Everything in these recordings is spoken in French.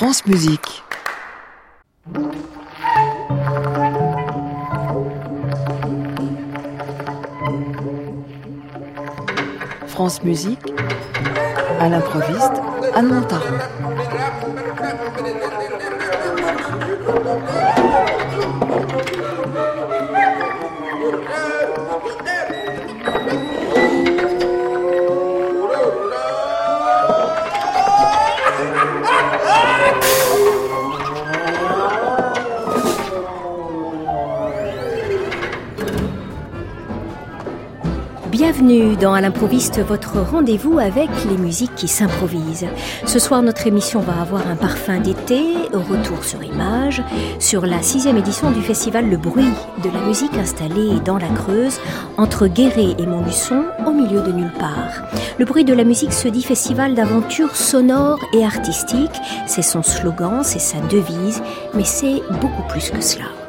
France Musique. France Musique, à l'improviste, Anne Montaron. Bienvenue dans À l'improviste, votre rendez-vous avec les musiques qui s'improvisent. Ce soir, notre émission va avoir un parfum d'été, retour sur image, sur la sixième édition du festival Le Bruit de la musique installée dans la Creuse, entre Guéret et Montluçon, au milieu de nulle part. Le Bruit de la musique se dit festival d'aventures sonores et artistiques. C'est son slogan, c'est sa devise, mais c'est beaucoup plus que cela.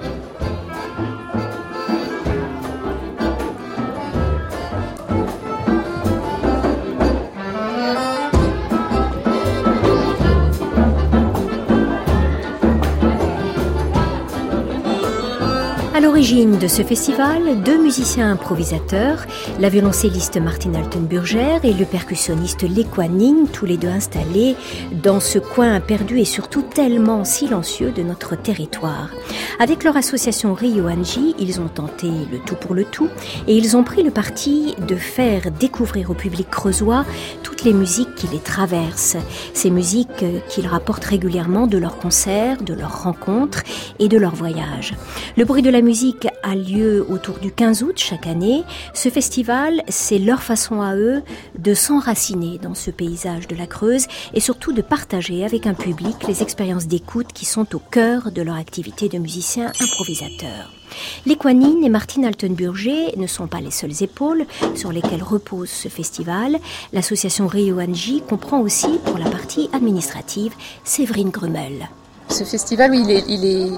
De ce festival, deux musiciens improvisateurs, la violoncelliste Martine Altenburger et le percussionniste Lekwa Ning, tous les deux installés dans ce coin perdu et surtout tellement silencieux de notre territoire. Avec leur association Rio Anji, ils ont tenté le tout pour le tout et ils ont pris le parti de faire découvrir au public creusois toutes les musiques qui les traversent, ces musiques qu'ils rapportent régulièrement de leurs concerts, de leurs rencontres et de leurs voyages. Le bruit de la musique a lieu autour du 15 août chaque année. Ce festival, c'est leur façon à eux de s'enraciner dans ce paysage de la Creuse et surtout de partager avec un public les expériences d'écoute qui sont au cœur de leur activité de musiciens improvisateurs. L'équanine et Martine Altenburger ne sont pas les seules épaules sur lesquelles repose ce festival. L'association Rio Anji comprend aussi, pour la partie administrative, Séverine Grumel. Ce festival, il est,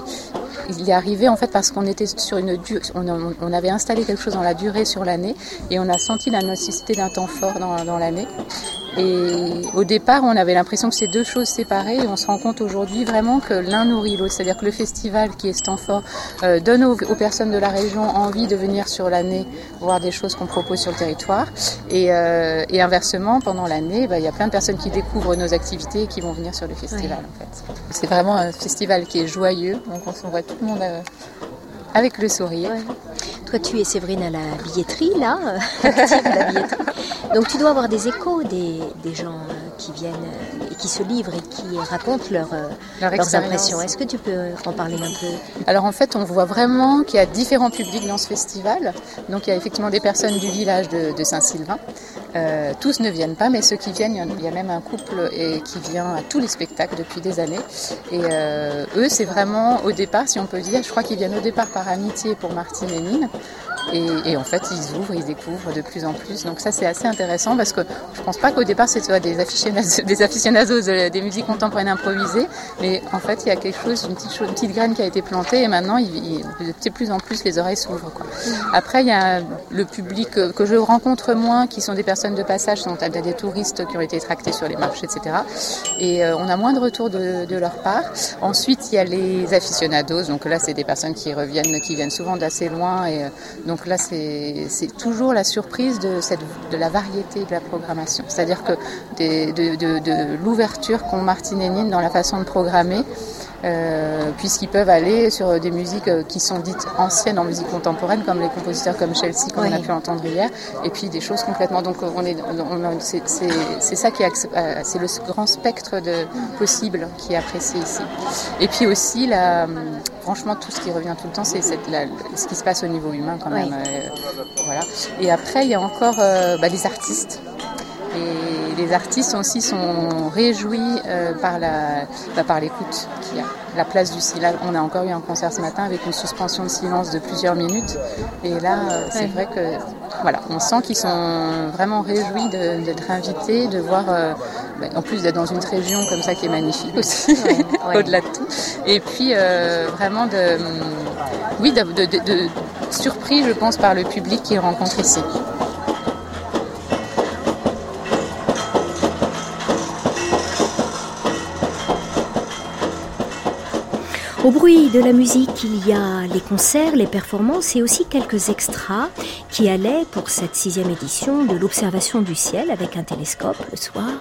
il est arrivé en fait parce qu'on était sur une on, on, avait installé quelque chose dans la durée sur l'année et on a senti la nécessité d'un temps fort dans, dans l'année. Et au départ, on avait l'impression que c'est deux choses séparées et on se rend compte aujourd'hui vraiment que l'un nourrit l'autre. C'est-à-dire que le festival qui est fort euh, donne aux, aux, personnes de la région envie de venir sur l'année voir des choses qu'on propose sur le territoire. Et, euh, et inversement, pendant l'année, bah, il y a plein de personnes qui découvrent nos activités et qui vont venir sur le festival. Oui. En fait. C'est vraiment un festival qui est joyeux. Donc on voit tout le monde euh, avec le sourire. Toi, tu es Séverine à la billetterie, là. Donc tu dois avoir des échos des, des gens qui viennent et qui se livrent et qui racontent leur, leur leurs impressions. Est-ce que tu peux en parler un peu? Alors en fait, on voit vraiment qu'il y a différents publics dans ce festival. Donc il y a effectivement des personnes du village de, de Saint-Sylvain. Euh, tous ne viennent pas, mais ceux qui viennent, il y a même un couple et, qui vient à tous les spectacles depuis des années. Et euh, eux, c'est vraiment au départ, si on peut dire, je crois qu'ils viennent au départ par amitié pour Martine et Nine. Et, et, en fait, ils ouvrent, ils découvrent de plus en plus. Donc ça, c'est assez intéressant parce que je pense pas qu'au départ, c'est des aficionados, des aficionados des musiques contemporaines improvisées, mais en fait, il y a quelque chose, une petite, chose, une petite graine qui a été plantée et maintenant, il, il, de plus en plus, les oreilles s'ouvrent. Après, il y a le public que je rencontre moins, qui sont des personnes de passage, sont des touristes qui ont été tractés sur les marchés, etc. Et euh, on a moins de retours de, de, leur part. Ensuite, il y a les aficionados. Donc là, c'est des personnes qui reviennent, qui viennent souvent d'assez loin et donc donc là, c'est toujours la surprise de, la variété de la programmation. C'est-à-dire que de, l'ouverture qu'ont Martine et Nine dans la façon de programmer, euh, puisqu'ils peuvent aller sur des musiques qui sont dites anciennes en musique contemporaine, comme les compositeurs comme Chelsea, qu'on oui. a pu entendre hier, et puis des choses complètement. Donc on est, on, c'est ça qui c'est le grand spectre de possible qui est apprécié ici. Et puis aussi la, franchement tout ce qui revient tout le temps, c'est ce qui se passe au niveau humain quand même. Oui. Euh, voilà. Et après il y a encore euh, bah, les artistes. Et les artistes aussi sont réjouis euh, par la bah, par l'écoute qu'il y a. La place du silence. On a encore eu un concert ce matin avec une suspension de silence de plusieurs minutes. Et là, euh, c'est ouais. vrai que voilà, on sent qu'ils sont vraiment réjouis d'être invités, de voir. Euh, bah, en plus d'être dans une région comme ça qui est magnifique aussi, ouais, ouais. au-delà de tout. Et puis vraiment de, oui, de, de, de surpris, je pense, par le public qui rencontre ici. Au bruit de la musique, il y a les concerts, les performances et aussi quelques extras qui allaient pour cette sixième édition de l'observation du ciel avec un télescope le soir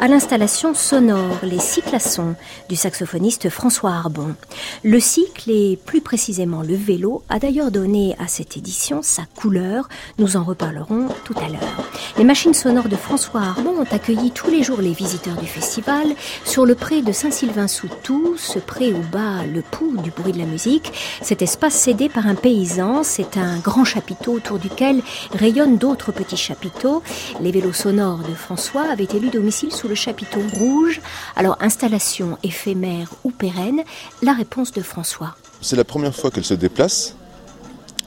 à l'installation sonore Les Cyclassons du saxophoniste François Arbon. Le cycle et plus précisément le vélo a d'ailleurs donné à cette édition sa couleur. Nous en reparlerons tout à l'heure. Les machines sonores de François Arbon ont accueilli tous les jours les visiteurs du festival sur le pré de Saint-Sylvain-sous-Tout, ce pré où bat le pouls du bruit de la musique. Cet espace cédé par un paysan, c'est un grand chapiteau autour duquel rayonnent d'autres petits chapiteaux. Les vélos sonores de François avaient élu domicile sous le chapiteau rouge. Alors, installation éphémère ou pérenne, la réponse de François. C'est la première fois qu'elle se déplace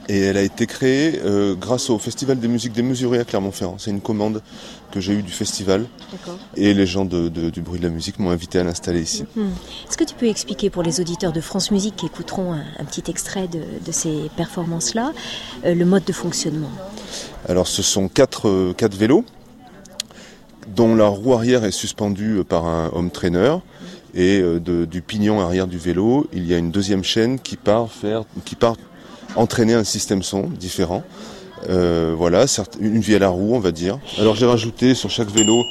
et elle a été créée euh, grâce au Festival des musiques démesurées à Clermont-Ferrand. C'est une commande que j'ai eue du festival. Et les gens de, du bruit de la musique m'ont invité à l'installer ici. Mhm. Est-ce que tu peux expliquer pour les auditeurs de France Musique qui écouteront un, petit extrait de, ces performances-là, euh, le mode de fonctionnement? Alors ce sont quatre, euh, quatre vélos dont la roue arrière est suspendue par un home trainer et du pignon arrière du vélo, il y a une deuxième chaîne qui part faire, qui part entraîner un système son différent. Euh, voilà, une vie à la roue, on va dire. Alors j'ai rajouté sur chaque vélo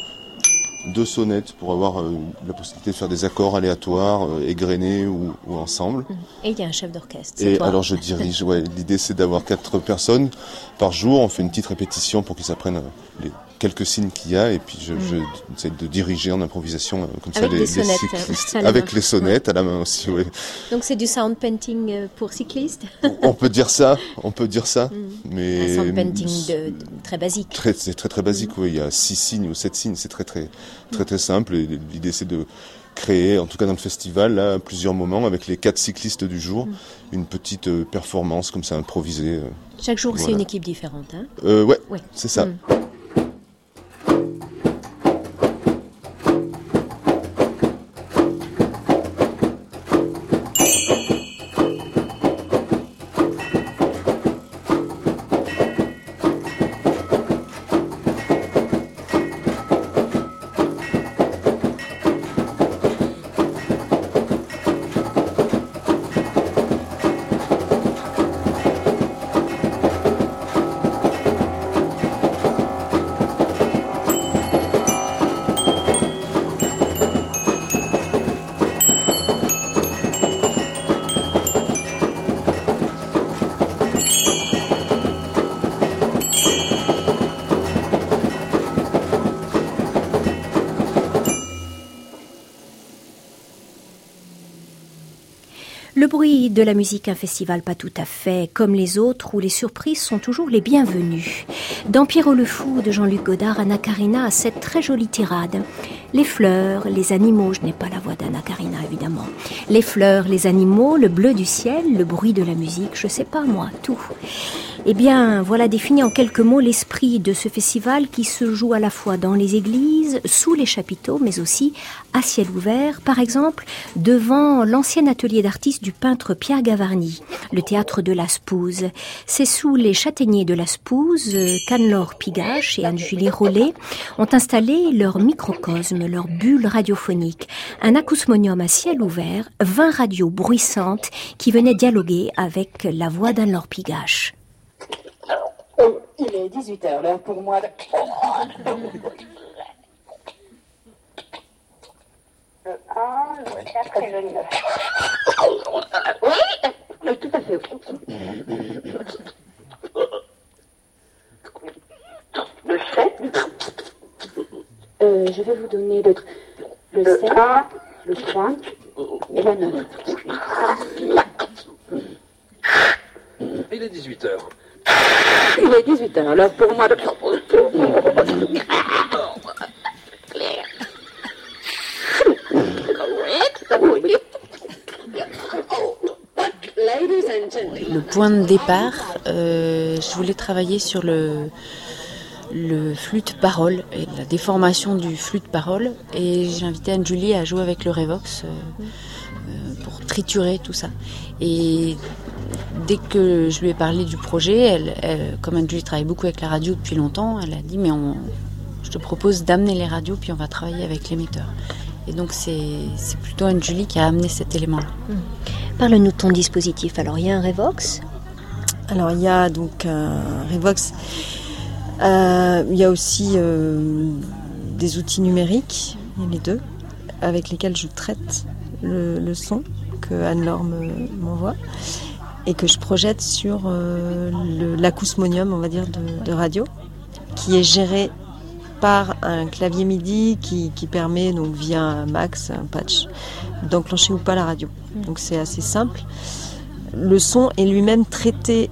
deux sonnettes pour avoir euh, la possibilité de faire des accords aléatoires, euh, égrenés ou, ensemble. Et il y a un chef d'orchestre. Et alors je dirige. Ouais, L'idée c'est d'avoir quatre personnes par jour. On fait une petite répétition pour qu'ils apprennent les quelques signes qu'il y a et puis je, mm. j'essaie de diriger en improvisation euh, comme avec ça les, cyclistes avec les sonnettes à la main aussi oui. donc c'est du sound painting euh, pour cyclistes? On peut dire ça on peut dire ça mm. mais un sound painting de, très basique très c'est très très basique mm. oui il y a six signes ou sept signes c'est très très très très simple l'idée c'est de créer, en tout cas dans le festival, là, à plusieurs moments, avec les quatre cyclistes du jour, une petite euh, performance comme ça improvisée. Chaque jour, c'est une équipe différente. Hein? Euh, ouais, ouais. c'est ça. Bye. De la musique, un festival pas tout à fait comme les autres où les surprises sont toujours les bienvenues. Dans Pierrot le Fou de Jean-Luc Godard, Anna Karina a cette très jolie tirade. Les fleurs, les animaux, je n'ai pas la voix d'Anna Karina évidemment. Les fleurs, les animaux, le bleu du ciel, le bruit de la musique, je sais pas moi, tout. Eh bien, voilà défini en quelques mots l'esprit de ce festival qui se joue à la fois dans les églises, sous les chapiteaux, mais aussi à ciel ouvert, par exemple, devant l'ancien atelier d'artistes du peintre Pierre Gavarni, le théâtre de la Spouse. C'est sous les châtaigniers de la Spouse qu'Anne-Laure Pigache et Anne-Julie Rollet ont installé leur microcosme, leur bulle radiophonique, un acousmonium à ciel ouvert, 20 radios bruissantes qui venaient dialoguer avec la voix d'Anne-Laure Pigache. Oh, il est 18h, l'heure pour moi de... Le 1, le 4 et le 9. Oui, tout à fait. Le 7. Euh, je vais vous donner le, le, le 7, 1, le 3 et le 9. Il est 18h. Il est 18h, alors pour moi de... Le point de départ, euh, je voulais travailler sur le, le flûte parole et la déformation du flûte parole et j'ai invité Anne-Julie à jouer avec le Revox euh, euh, pour triturer tout ça. Et dès que je lui ai parlé du projet, elle, comme Anne-Julie travaille beaucoup avec la radio depuis longtemps, elle a dit mais on, je te propose d'amener les radios puis on va travailler avec l'émetteur. Et donc c'est plutôt Anne-Julie qui a amené cet élément-là. Mmh. Parle-nous de ton dispositif. Alors, il y a un Revox? Alors, il y a donc un Revox. Euh, il y a aussi euh, des outils numériques, il y a les deux, avec lesquels je traite le, son que Anne-Laure m'envoie et que je projette sur euh, l'acousmonium, on va dire, de, radio, qui est géré par un clavier MIDI qui, permet, donc via un max, un patch, d'enclencher ou pas la radio. Donc c'est assez simple. Le son est lui-même traité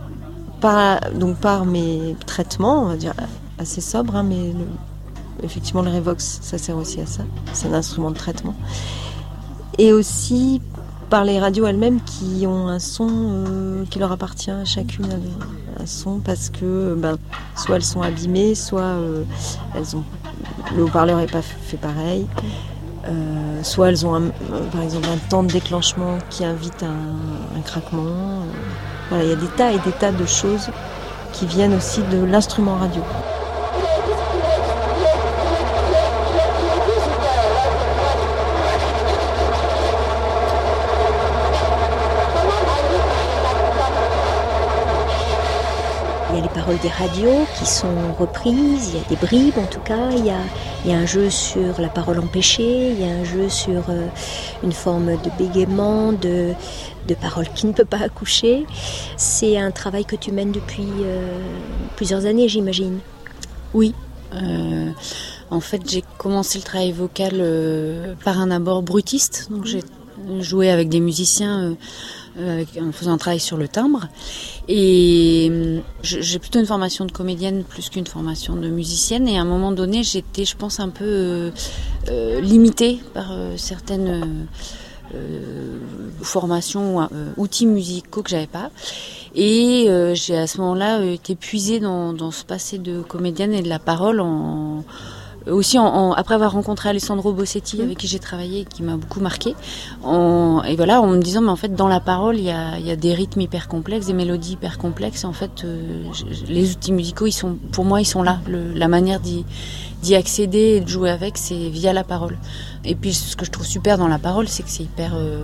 par, donc par mes traitements, on va dire assez sobre, hein, mais effectivement le Revox, ça sert aussi à ça. C'est un instrument de traitement. Et aussi par les radios elles-mêmes qui ont un son euh, qui leur appartient à chacune un son parce que ben, soit elles sont abîmées, soit euh, elles ont le haut-parleur n'est pas fait pareil, euh, soit elles ont par exemple un temps de déclenchement qui invite un craquement. voilà, il y a des tas et des tas de choses qui viennent aussi de l'instrument radio. Des radios qui sont reprises, il y a des bribes en tout cas, il y a, il y a un jeu sur la parole empêchée, il y a un jeu sur euh, une forme de bégaiement, de, de parole qui ne peut pas accoucher. C'est un travail que tu mènes depuis euh, plusieurs années, j'imagine. Oui. Euh, en fait, j'ai commencé le travail vocal par un abord brutiste. Donc, j'ai joué avec des musiciens euh, en faisant un travail sur le timbre. Et hum, j'ai plutôt une formation de comédienne plus qu'une formation de musicienne. Et à un moment donné, j'étais, je pense, un peu euh, euh, limitée par certaines formations ou outils musicaux que j'avais pas. Et j'ai à ce moment-là été puisée dans, dans, ce passé de comédienne et de la parole en aussi en, après avoir rencontré Alessandro Bossetti avec qui j'ai travaillé et qui m'a beaucoup marqué et voilà en me disant mais en fait dans la parole il y a, y a, des rythmes hyper complexes des mélodies hyper complexes. En fait euh, les outils musicaux ils sont pour moi ils sont là. La manière d'y accéder et de jouer avec c'est via la parole. Et puis ce que je trouve super dans la parole c'est que c'est hyper euh,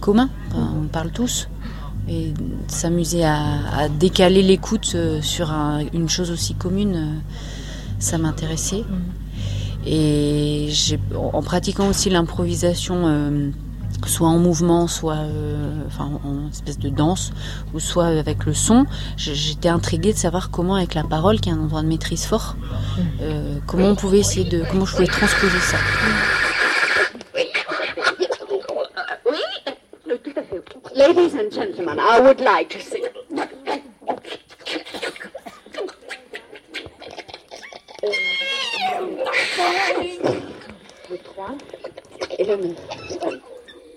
commun. On parle tous. Et s'amuser à, à, décaler l'écoute euh, sur une chose aussi commune ça m'intéressait. Et en pratiquant aussi l'improvisation, euh, soit en mouvement, soit euh, enfin, en espèce de danse, ou soit avec le son, j'étais intriguée de savoir comment, avec la parole, qui est un endroit de maîtrise fort, euh, comment on pouvait essayer de, comment je pouvais transposer ça. Ladies and gentlemen, I would like to sing. Le 3 et le 9.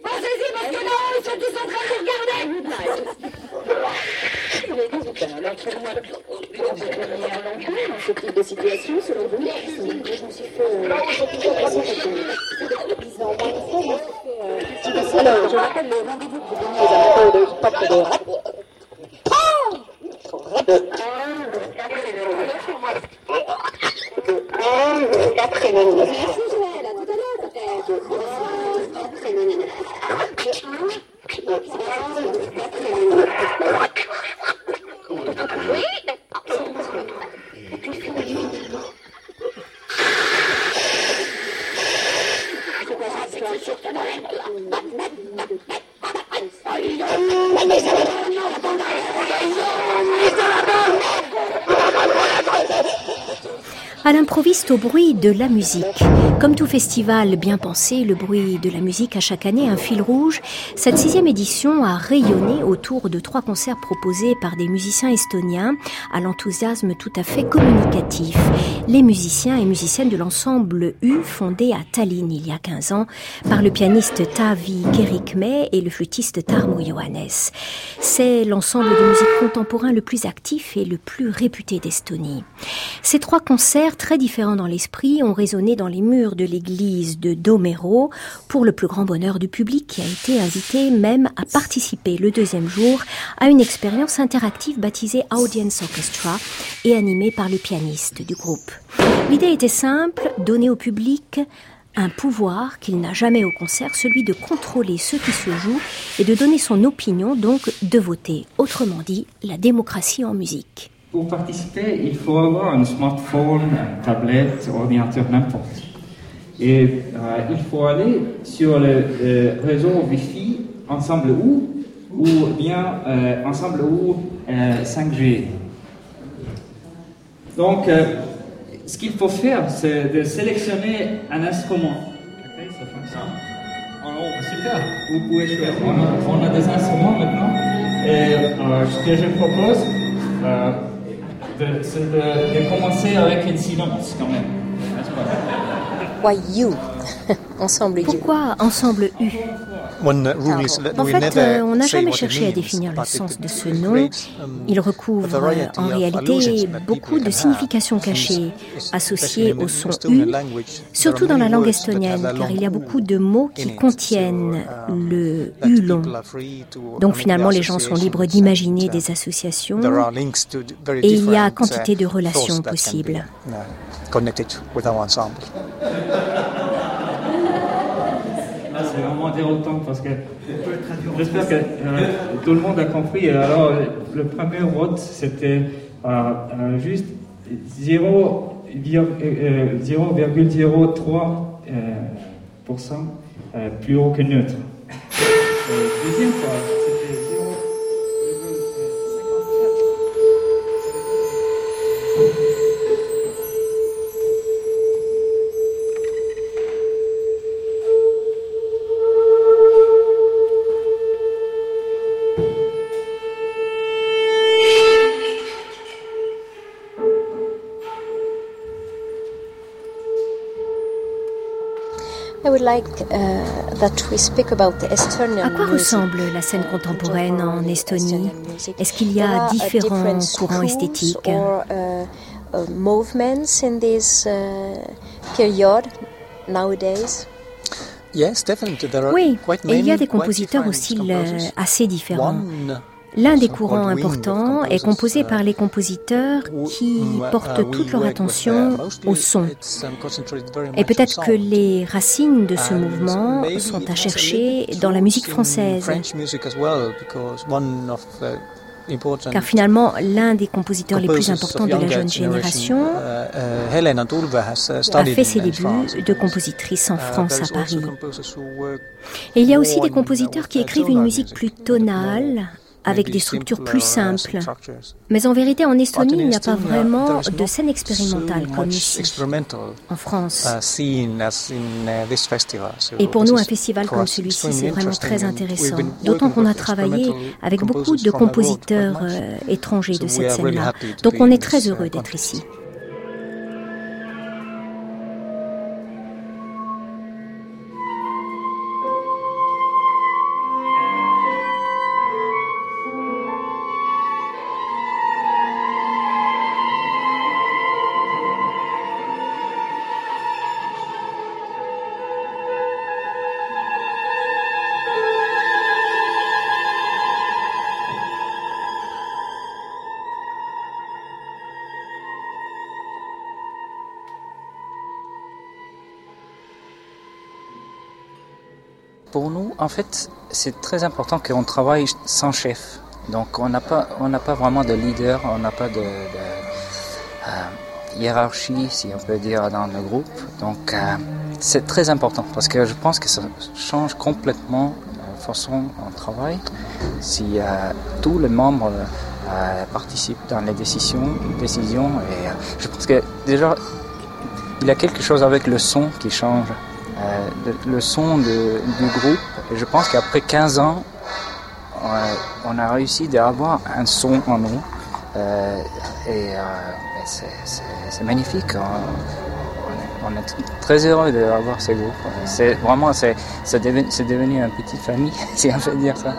Pensez-y parce que là, ils sont tous en train de regarder. Il est 18 heures. Alors, faites-moi dernière longueur dans ce type de situation, selon vous Je me suis fait... Je rappelle le rendez-vous que vous rap. De de 4 et même 9. Merci Joël, à tout à l'heure peut-être. De 1, de 4 et même 9. De 1, de 3, de 4 et même 9. Oui À au bruit de la musique. Comme tout festival bien pensé, le bruit de la musique a chaque année un fil rouge. Cette sixième édition a rayonné autour de trois concerts proposés par des musiciens estoniens à l'enthousiasme tout à fait communicatif. Les musiciens et musiciennes de l'ensemble U fondé à Tallinn il y a 15 ans par le pianiste Tavi Gerikme et le flûtiste Tarmo Johannes. C'est l'ensemble de musique contemporain le plus actif et le plus réputé d'Estonie. Ces trois concerts très différents dans l'esprit ont résonné dans les murs de l'église de Domero pour le plus grand bonheur du public qui a été invité même à participer le deuxième jour à une expérience interactive baptisée Audience Orchestra et animée par le pianiste du groupe. L'idée était simple, donner au public un pouvoir qu'il n'a jamais au concert, celui de contrôler ce qui se joue et de donner son opinion, donc de voter. Autrement dit, la démocratie en musique. Pour participer, il faut avoir un smartphone, une tablette, ordinateur, n'importe. Et euh, il faut aller sur le, réseau Wi-Fi Ensemble ou ou bien euh, Ensemble ou euh, 5G. Donc, ce qu'il faut faire, c'est de sélectionner un instrument. Ok, ça fonctionne. Alors, super, vous pouvez faire. On a, on a des instruments maintenant. Et euh, ce que je propose, euh, de- c'est de, de commencer avec un silence quand même. N'est-ce pas? Why you? Ensemble you. Pourquoi Ensemble U? Uh, En we fait, euh, on n'a jamais cherché à définir le sens it de ce nom. um, Il a recouvre variety en of réalité beaucoup de significations cachées associées especially in au the son Estonian U, language, surtout there dans are la langue words that have estonienne, car il y a beaucoup de mots qui contiennent So, um, le U long. people are free to Donc finalement, les gens sont libres associations d'imaginer and, des uh, associations there are links to d- very et il y a different, quantité de uh, relations possibles. C'est vraiment déroutant parce que j'espère que euh, tout le monde a compris. Alors, le premier vote, c'était euh, euh, juste 0, euh, 0,03% euh, pour cent, euh, plus haut que neutre. Deuxième fois, À quoi ressemble la scène contemporaine en Estonie? Est-ce qu'il y a différents courants esthétiques? uh, uh, movements in this uh, period nowadays? Yes, definitely. There are Oui, quite et il y a des quite compositeurs au different style euh, assez différents. L'un des courants importants est composé uh, par les compositeurs qui uh, portent toute leur uh, attention mostly au son. um, Et peut-être que les racines de ce mouvement sont à chercher dans la musique française. Car finalement, l'un des compositeurs les plus importants de la jeune génération uh, uh, uh, a fait ses débuts de compositrice en Uh, France à Paris. Et il y a aussi des compositeurs uh, qui uh, écrivent une musique plus tonale, avec des structures plus uh, simples. structures. Mais en vérité, en Estonie, il n'y a pas vraiment de scène expérimentale comme ici, en France. uh, uh, Et pour nous, un festival comme celui-ci, c'est vraiment très intéressant. D'autant qu'on a travaillé avec beaucoup de compositeurs euh, étrangers de cette scène-là. Donc on est très heureux d'être ici. En fait, c'est très important qu'on travaille sans chef. Donc, on n'a pas, pas vraiment de leader, on n'a pas de, euh, hiérarchie, si on peut dire, dans le groupe. Donc, euh, c'est très important parce que je pense que ça change complètement la façon dont on travaille. Si euh, tous les membres euh, participent dans les décisions, décisions et euh, je pense que déjà, il y a quelque chose avec le son qui change. Euh, le, son du groupe. Je pense qu'après 15 ans, on a réussi d'avoir un son en nous. Euh, et euh, et c'est- magnifique. On, on est, très heureux d'avoir ce groupe. C'est vraiment, c'est devenu, devenu une petite famille, si on peut dire ça.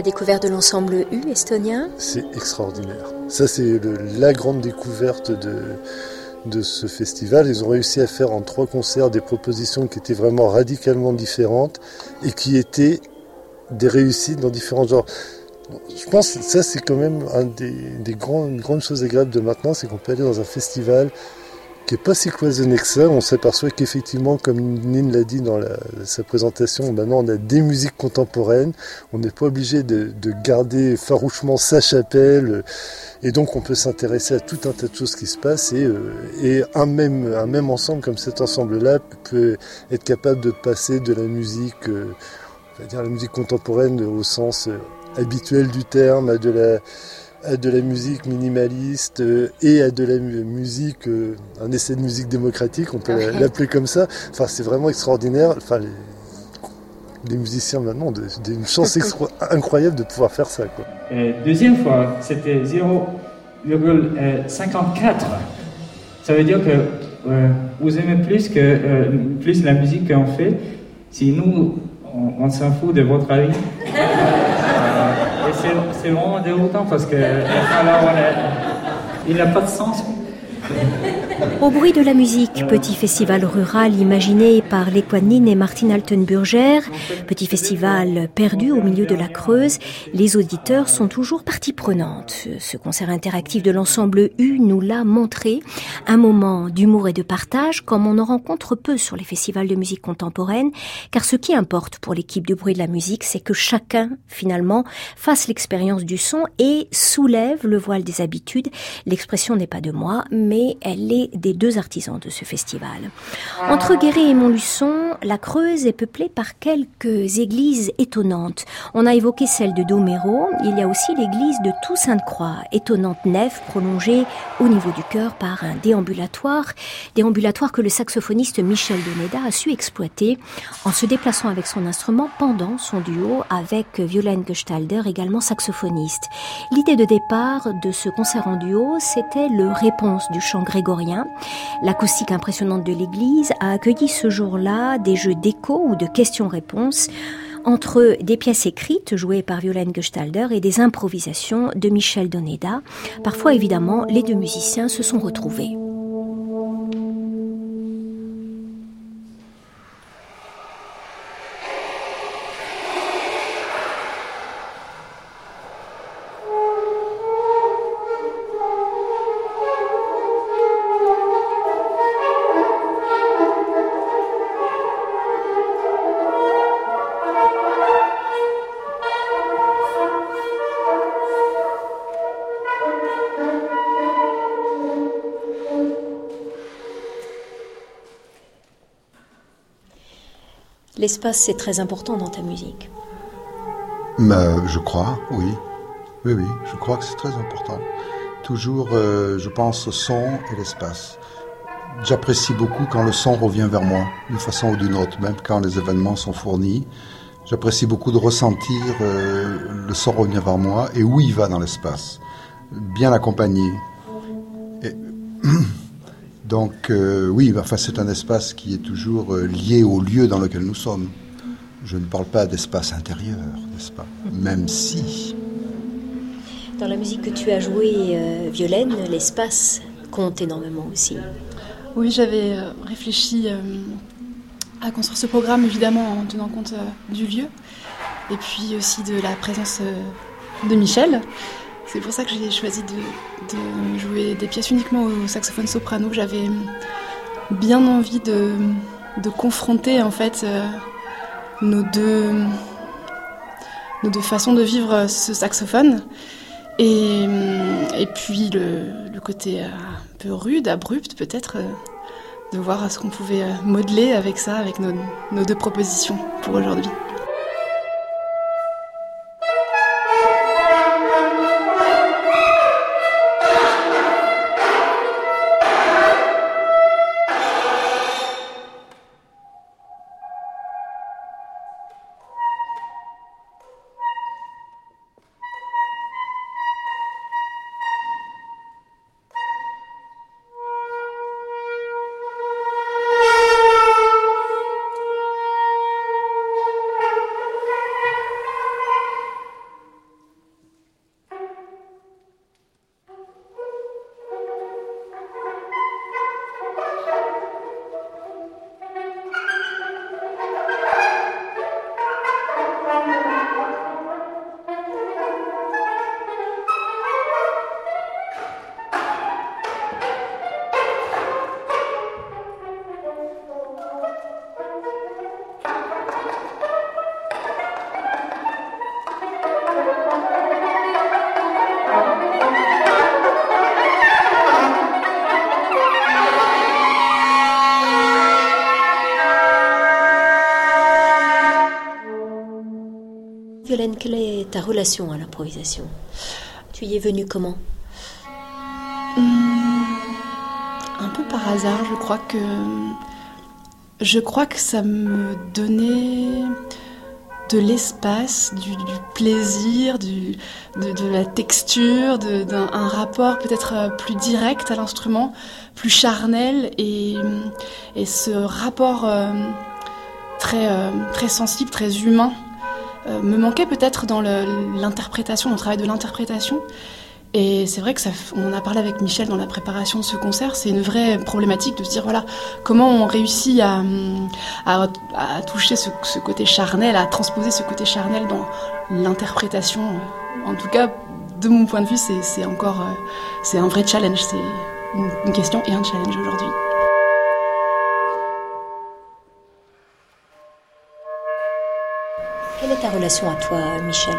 La découverte de l'ensemble U estonien C'est extraordinaire. Ça, c'est la grande découverte de, de ce festival. Ils ont réussi à faire en trois concerts des propositions qui étaient vraiment radicalement différentes et qui étaient des réussites dans différents genres. Je pense que ça, c'est quand même un des, des grandes, grandes choses agréables de maintenant, c'est qu'on peut aller dans un festival qui n'est pas si cloisonné que ça. On s'aperçoit qu'effectivement, comme Nine l'a dit dans sa présentation, maintenant on a des musiques contemporaines. On n'est pas obligé de, garder farouchement sa chapelle. Et donc on peut s'intéresser à tout un tas de choses qui se passent. Et, euh, un, même, un même ensemble comme cet ensemble-là peut être capable de passer de la musique, euh, on va dire la musique contemporaine au sens euh, habituel du terme, à de la à de la musique minimaliste euh, et à de la musique, euh, un essai de musique démocratique, on peut l'appeler comme ça. Enfin, c'est vraiment extraordinaire. Enfin, les, musiciens maintenant ont une chance incroyable de pouvoir faire ça. Quoi. deuxième fois, c'était 0,54. Ça veut dire que vous aimez plus, que, euh, plus la musique qu'on fait. Si nous, on, on s'en fout de votre avis. C'est vraiment déroutant parce que alors, il n'a pas de sens. Au bruit de la musique, petit festival rural imaginé par l'Equanine et Martine Altenburger, petit festival perdu au milieu de la Creuse, les auditeurs sont toujours partie prenante. Ce concert interactif de l'ensemble U nous l'a montré, un moment d'humour et de partage comme on en rencontre peu sur les festivals de musique contemporaine, car ce qui importe pour l'équipe du bruit de la musique, c'est que chacun, finalement, fasse l'expérience du son et soulève le voile des habitudes. L'expression n'est pas de moi, mais elle est des deux artisans de ce festival. Entre Guéret et Montluçon, la Creuse est peuplée par quelques églises étonnantes. On a évoqué celle de Doméro, il y a aussi l'église de Toussainte-Croix, étonnante nef prolongée au niveau du cœur par un déambulatoire, déambulatoire que le saxophoniste Michel Doneda a su exploiter en se déplaçant avec son instrument pendant son duo avec Violaine Gestalder, également saxophoniste. L'idée de départ de ce concert en duo, c'était le réponse du chant grégorien L'acoustique impressionnante de l'église a accueilli ce jour-là des jeux d'écho ou de questions-réponses entre des pièces écrites jouées par Violaine Gestalder et des improvisations de Michel Doneda. Parfois, évidemment, les deux musiciens se sont retrouvés. L'espace, c'est très important dans ta musique. je crois, oui. Oui, oui, je crois que c'est très important. Toujours, euh, je pense au son et l'espace. J'apprécie beaucoup quand le son revient vers moi, d'une façon ou d'une autre, même quand les événements sont fournis. J'apprécie beaucoup de ressentir euh, le son revenir vers moi et où il va dans l'espace. Bien accompagné. Donc euh, oui, enfin, c'est un espace qui est toujours euh, lié au lieu dans lequel nous sommes. Je ne parle pas d'espace intérieur, n'est-ce pas? Même si. Dans la musique que tu as jouée, euh, Violaine, l'espace compte énormément aussi. Oui, j'avais réfléchi à construire ce programme, évidemment, en tenant compte du lieu, et puis aussi de la présence de Michel. C'est pour ça que j'ai choisi de, jouer des pièces uniquement au saxophone soprano. J'avais bien envie de, confronter en fait euh, nos, deux, façons de vivre ce saxophone. Et, puis le, côté un peu rude, abrupt peut-être, euh, de voir ce qu'on pouvait modeler avec ça, avec nos deux propositions pour aujourd'hui. Relation à l'improvisation. Tu y es venue comment? Hum, Un peu par hasard, je crois que je crois que ça me donnait de l'espace, du, plaisir, de, la texture, d'un rapport peut-être euh, plus direct à l'instrument, plus charnel et, ce rapport euh, euh, très sensible, très humain me manquait peut-être dans l'interprétation, le travail de l'interprétation. Et c'est vrai que ça, on en a parlé avec Michel dans la préparation de ce concert. C'est une vraie problématique de se dire voilà comment on réussit à, à, toucher ce, côté charnel, à transposer ce côté charnel dans l'interprétation. En tout cas, de mon point de vue, c'est encore euh, c'est un vrai challenge. C'est une, question et un challenge aujourd'hui. Relation à toi, Michel,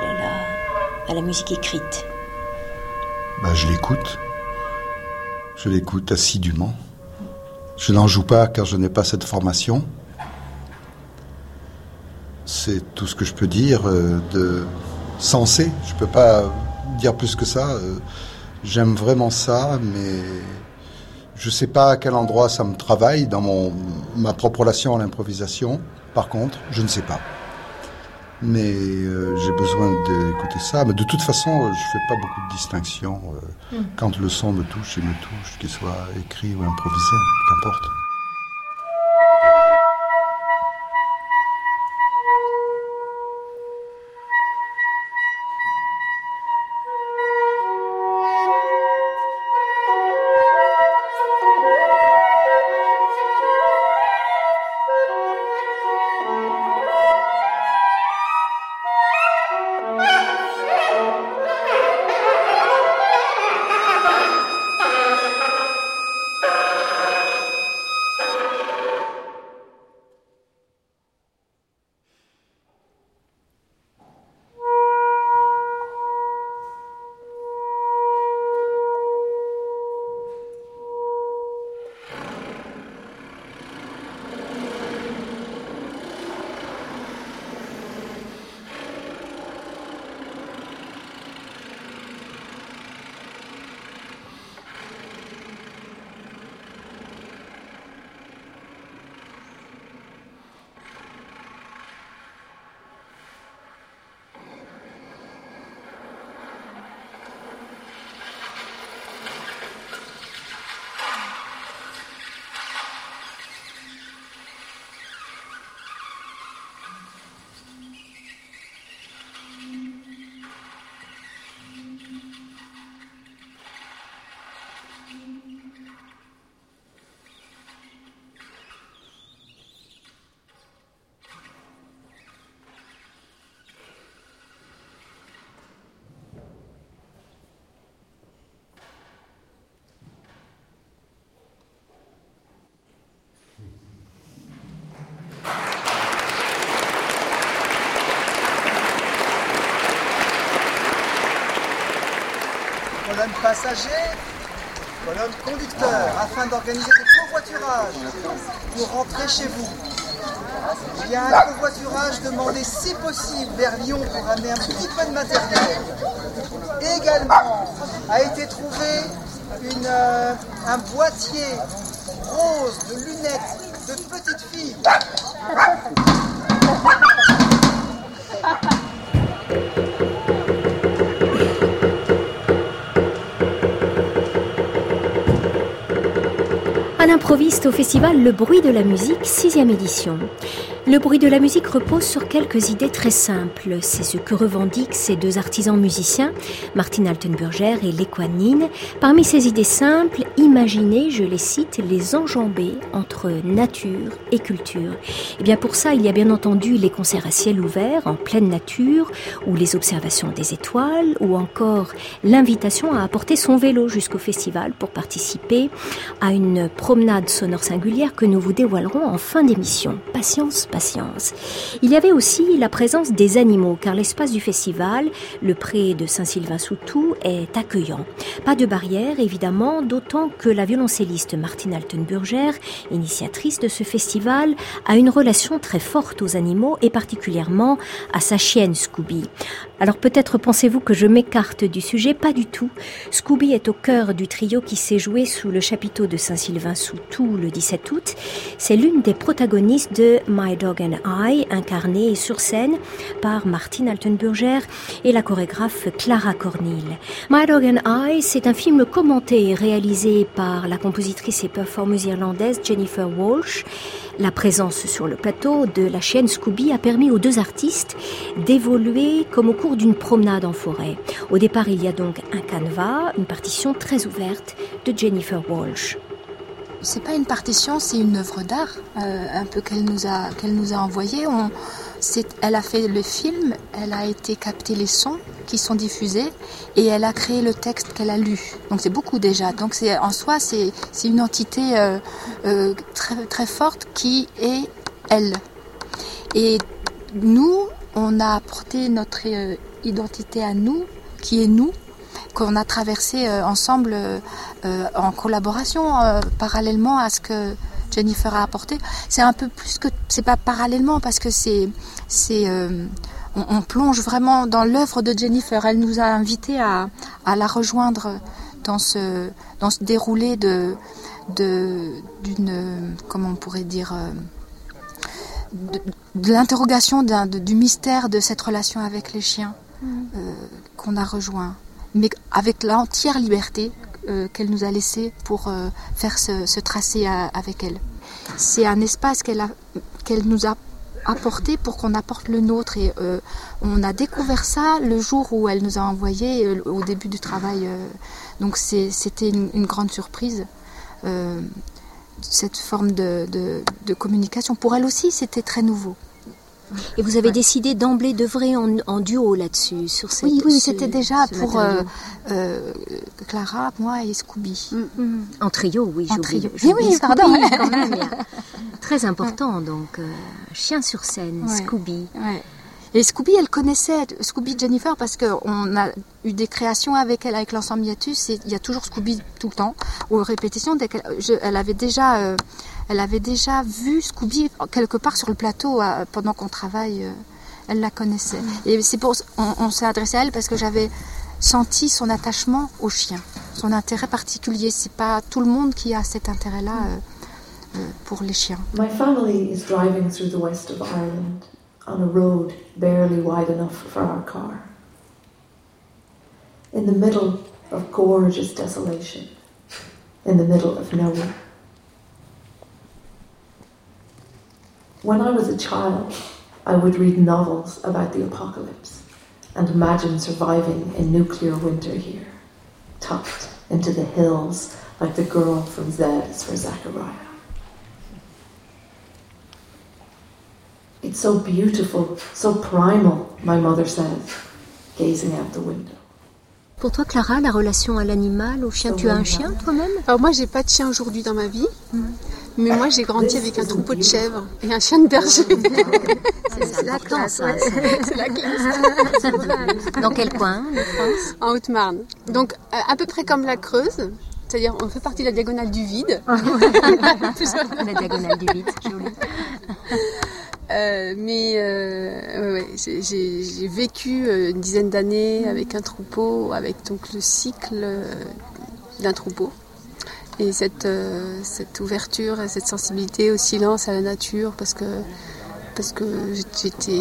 à la musique écrite bah, je l'écoute. Je l'écoute assidûment. Je n'en joue pas car je n'ai pas cette formation. C'est tout ce que je peux dire euh, de sensé. Je ne peux pas dire plus que ça. Euh, j'aime vraiment ça, mais je ne sais pas à quel endroit ça me travaille dans mon, ma propre relation à l'improvisation. Par contre, je ne sais pas mais euh, j'ai besoin d'écouter ça. Mais de toute façon, je fais pas beaucoup de distinction. Euh, mm. Quand le son me touche, il me touche, qu'il soit écrit ou improvisé, qu'importe. Colonne passager, colonne conducteur, afin d'organiser des covoiturages pour rentrer chez vous. Il y a un covoiturage demandé si possible vers Lyon pour amener un petit peu de matériel. Également a été trouvé une, euh, un boîtier rose de lunettes de petites filles. L'improviste au festival Le Bruit de la musique, sixième édition. Le bruit de la musique repose sur quelques idées très simples. C'est ce que revendiquent ces deux artisans musiciens, Martin Altenburger et Lequanine. Parmi ces idées simples, imaginez, je les cite, les enjamber entre nature et culture. Et eh bien pour ça, il y a bien entendu les concerts à ciel ouvert, en pleine nature, ou les observations des étoiles, ou encore l'invitation à apporter son vélo jusqu'au festival pour participer à une promenade sonore singulière que nous vous dévoilerons en fin d'émission. Patience patience. Il y avait aussi la présence des animaux, car l'espace du festival, le pré de Saint-Sylvain-sous-Tout, est accueillant. Pas de barrière, évidemment, d'autant que la violoncelliste Martine Altenburger, initiatrice de ce festival, a une relation très forte aux animaux et particulièrement à sa chienne Scooby. Alors peut-être pensez-vous que je m'écarte du sujet, pas du tout. Scooby est au cœur du trio qui s'est joué sous le chapiteau de Saint-Sylvain-sous-Tout le 17 août. C'est l'une des protagonistes de My Dog and I, incarnée sur scène par Martine Altenburger et la chorégraphe Clara Cornil. My Dog and I, c'est un film commenté et réalisé par la compositrice et performeuse irlandaise Jennifer Walsh. La présence sur le plateau de la chienne Scooby a permis aux deux artistes d'évoluer comme au cours d'une promenade en forêt. Au départ, il y a donc un canevas, une partition très ouverte de Jennifer Walsh. C'est pas une partition, c'est une œuvre d'art, euh, un peu qu'elle nous a qu'elle nous a envoyé. On, elle a fait le film, elle a été capter les sons qui sont diffusés et elle a créé le texte qu'elle a lu. Donc c'est beaucoup déjà. Donc c'est en soi c'est une entité euh, euh, très très forte qui est elle. Et nous, on a apporté notre identité à nous, qui est nous, qu'on a traversé ensemble en collaboration parallèlement à ce que Jennifer a apporté. C'est un peu plus que c'est pas parallèlement parce que c'est c'est euh, on, plonge vraiment dans l'œuvre de Jennifer. Elle nous a invités à, à la rejoindre dans ce dans ce déroulé de de d'une comment on pourrait dire euh, de, l'interrogation du mystère de cette relation avec les chiens mm. euh, qu'on a rejoint, mais avec l'entière liberté euh, qu'elle nous a laissé pour euh, faire ce, tracé avec elle. C'est un espace qu'elle nous a apporté pour qu'on apporte le nôtre et euh, on a découvert ça le jour où elle nous a envoyé au début du travail. donc c'était une, grande surprise cette forme de communication. Pour elle aussi, c'était très nouveau. Et vous avez décidé d'emblée d'œuvrer en, en, duo là-dessus, sur cette. Oui, oui, c'était déjà pour euh, euh, Clara, moi et Scooby. Mm, mm. En trio, oui. En trio. Oui, oui, pardon. quand même, Très important, donc euh, chien sur scène, Scooby. Et Scooby, elle connaissait Scooby Jennifer parce qu'on a eu des créations avec elle, avec l'ensemble Hiatus. Il y a toujours Scooby tout le temps, aux répétitions. Dès elle, elle avait déjà elle avait déjà vu Scooby quelque part sur le plateau euh, pendant qu'on travaille. Euh, elle la connaissait. Et c'est pour on, s'est adressé à elle parce que j'avais senti son attachement au chien, son intérêt particulier. C'est pas tout le monde qui a cet intérêt-là euh, pour les chiens. My family is driving through the west of Ireland on a road barely wide enough for our car. In the middle of gorgeous desolation, in the middle of nowhere. When I was a child, I would read novels about the apocalypse and imagine surviving a nuclear winter here, tucked into the hills like the girl from Z is for Zachariah. It's so beautiful, so primal, my mother says, gazing out the window. Pour toi, Clara, la relation à l'animal, au chien, tu as un chien toi-même? Alors moi, j'ai pas de chien aujourd'hui dans ma vie. Mm. Mais moi, j'ai grandi avec un troupeau de chèvres et un chien de berger. C'est la classe. C'est la classe. Dans quel coin de France? En Haute-Marne. Donc, à peu près comme la Creuse. C'est-à-dire, on fait partie de la diagonale du vide. la diagonale du vide, joli. Euh, mais euh, ouais, j'ai vécu une dizaine d'années avec un troupeau, avec donc le cycle d'un troupeau. Et cette, euh, cette ouverture et cette sensibilité au silence, à la nature, parce que, parce que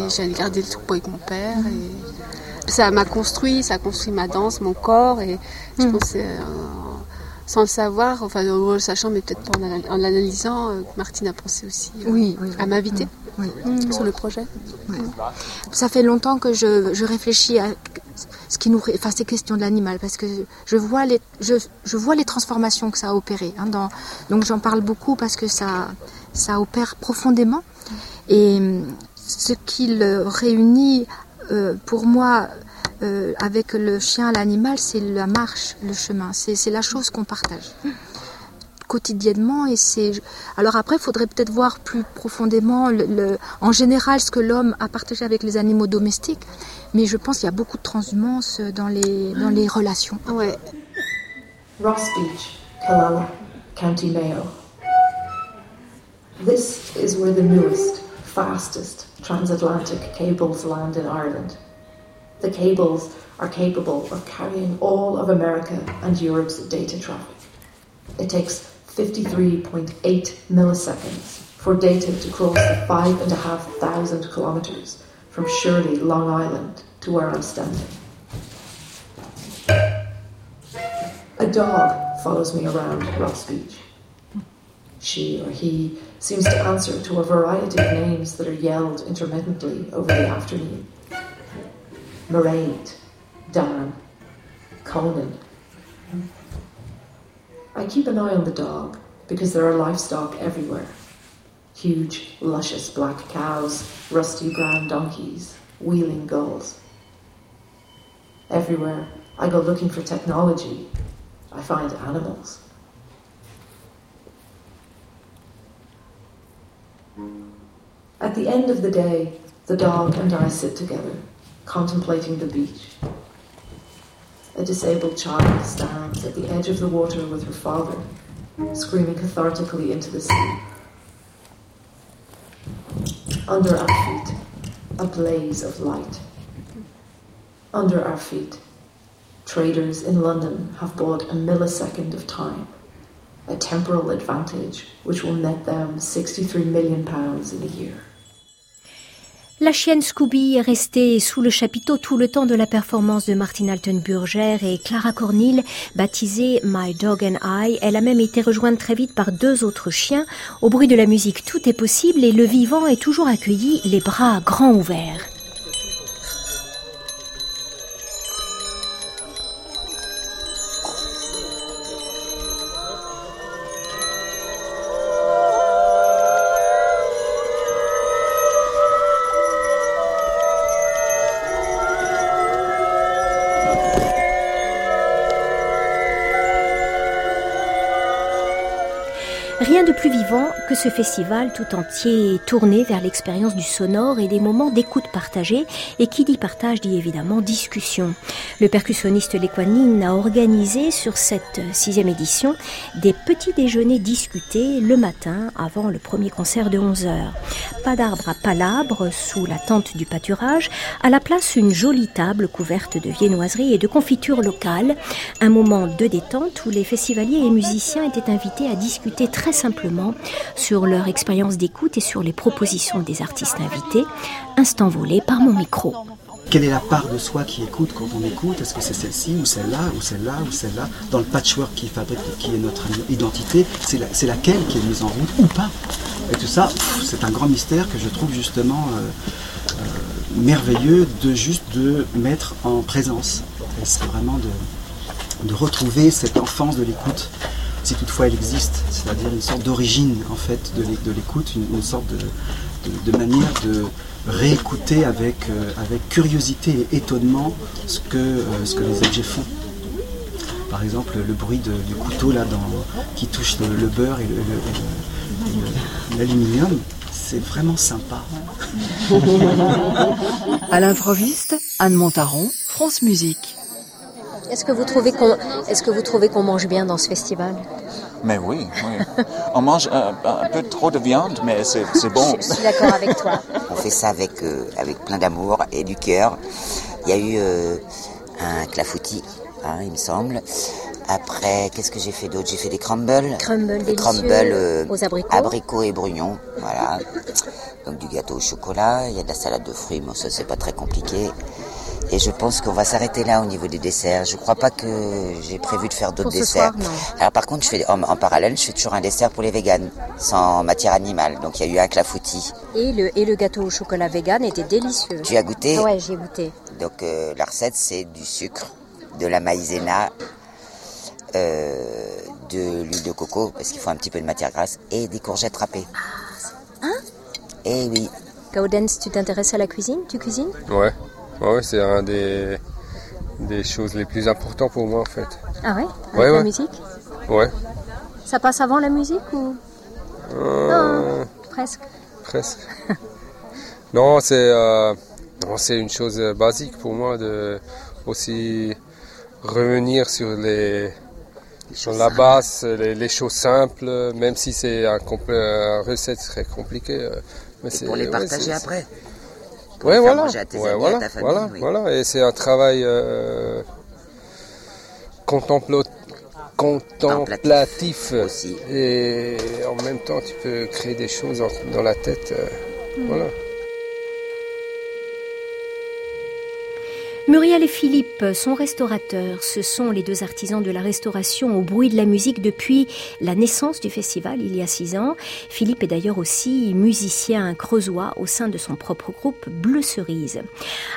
j'allais garder le troupeau avec mon père. Et ça m'a construit, ça a construit ma danse, mon corps. Et je mm. pense, euh, sans le savoir, enfin en le sachant, mais peut-être pas en, l'analysant, euh, Martine a pensé aussi oui, à m'inviter sur le projet. Ça fait longtemps que je, je réfléchis à ce qui nous, enfin, ces questions de l'animal, parce que je vois les, je, je, vois les transformations que ça a opéré. Hein, dans, donc j'en parle beaucoup parce que ça, ça opère profondément. Et ce qui le réunit euh, pour moi euh, avec le chien, l'animal, c'est la marche, le chemin. C'est la chose qu'on partage quotidiennement. Et c'est alors après, il faudrait peut-être voir plus profondément, le, en général, ce que l'homme a partagé avec les animaux domestiques. Mais je pense qu'il y a beaucoup de transhumance dans les dans les relations. Ouais. Ross Beach, Kalala, County Mayo. This is where the newest, fastest transatlantic cables land in Ireland. The cables are capable of carrying all of America and Europe's data traffic. It takes 53.8 milliseconds for data to cross the 5,500 kilometres from Shirley, Long Island, to where I'm standing. A dog follows me around Ross Beach. She or he seems to answer to a variety of names that are yelled intermittently over the afternoon. Mairead, Dan, Conan. I keep an eye on the dog because there are livestock everywhere. Huge, luscious black cows, rusty brown donkeys, wheeling gulls. Everywhere I go looking for technology, I find animals. At the end of the day, the dog and I sit together, contemplating the beach. A disabled child stands at the edge of the water with her father, screaming cathartically into the sea. Under our feet, a blaze of light. Under our feet, traders in London have bought a millisecond of time a temporal advantage which will net them 63 million pounds in a year. La chienne Scooby est restée sous le chapiteau tout le temps de la performance de Martin Altenburger et Clara Cornil, baptisée My Dog and I. Elle a même été rejointe très vite par deux autres chiens. Au bruit de la musique, tout est possible et le vivant est toujours accueilli, les bras grands ouverts. Rien de plus vivant que ce festival tout entier tourné vers l'expérience du sonore et des moments d'écoute partagée. Et qui dit partage dit évidemment discussion. Le percussionniste Lequanin a organisé sur cette sixième édition des petits déjeuners discutés le matin avant le premier concert de 11h. Pas d'arbre à palabres sous la tente du pâturage. À la place, une jolie table couverte de viennoiseries et de confitures locales. Un moment de détente où les festivaliers et musiciens étaient invités à discuter très simplement sur leur expérience d'écoute et sur les propositions des artistes invités. Instant volé par mon micro. Quelle est la part de soi qui écoute quand on écoute? Est-ce que c'est celle-ci ou celle-là ou celle-là ou celle-là? Dans le patchwork qui fabrique, qui est notre identité, c'est, la, laquelle qui est mise en route ou pas? Et tout ça, c'est un grand mystère que je trouve justement euh, euh, merveilleux de juste de mettre en présence. c'est vraiment de, de retrouver cette enfance de l'écoute si toutefois elle existe, c'est-à-dire une sorte d'origine en fait de l'écoute, une, sorte de, manière de réécouter avec, euh, curiosité et étonnement ce que, euh, ce que les objets font. Par exemple, le bruit du couteau là, dans, qui touche le, beurre et l'aluminium, c'est vraiment sympa. à l'improviste, Anne Montaron, France Musique. Est-ce que vous trouvez qu'on est-ce que vous trouvez qu'on mange bien dans ce festival? Mais oui, oui. On mange un, peu trop de viande, mais c'est, bon. Je, suis d'accord avec toi. On fait ça avec euh, avec plein d'amour et du cœur. Il y a eu euh, un clafoutis, hein, il me semble. Après, qu'est-ce que j'ai fait d'autre? J'ai fait des crumbles. Crumbles des crumbles euh, aux abricots. Abricots et brugnons, voilà. Donc du gâteau au chocolat. Il y a de la salade de fruits, mais ça c'est pas très compliqué. Et je pense qu'on va s'arrêter là au niveau des desserts. Je crois pas que j'ai prévu de faire d'autres desserts. Alors par contre, je fais en, parallèle, je fais toujours un dessert pour les véganes, sans matière animale. Donc il y a eu un clafoutis. Et le, et le gâteau au chocolat vegan était délicieux. Tu as goûté? Ouais, j'ai goûté. Donc euh, la recette, c'est du sucre, de la maïzena, euh, de l'huile de coco, parce qu'il faut un petit peu de matière grasse, et des courgettes râpées. Ah, hein? Eh oui. Gaudens, tu t'intéresses à la cuisine? Tu cuisines? Ouais. Ouais, c'est un des, des choses les plus importantes pour moi en fait. Ah ouais? Avec la musique? Ouais. Ça passe avant la musique ou? Euh, Non, presque. Presque. non, c'est euh, c'est une chose basique pour moi de aussi revenir sur les sur la base, les, les choses simples, même si c'est un, un recette très compliquée. euh, Mais Et c'est pour les partager après. Pour Ouais, les faire voilà. manger à tes Ouais, amis, voilà, à ta famille. voilà, oui. voilà. Et c'est un travail euh, contemplo- contemplatif. Et en même temps, tu peux créer des choses en- dans la tête. euh, Mm. Voilà. Muriel et Philippe sont restaurateurs. Ce sont les deux artisans de la restauration au bruit de la musique depuis la naissance du festival il y a six ans. Philippe est d'ailleurs aussi musicien creusois au sein de son propre groupe Bleu Cerise.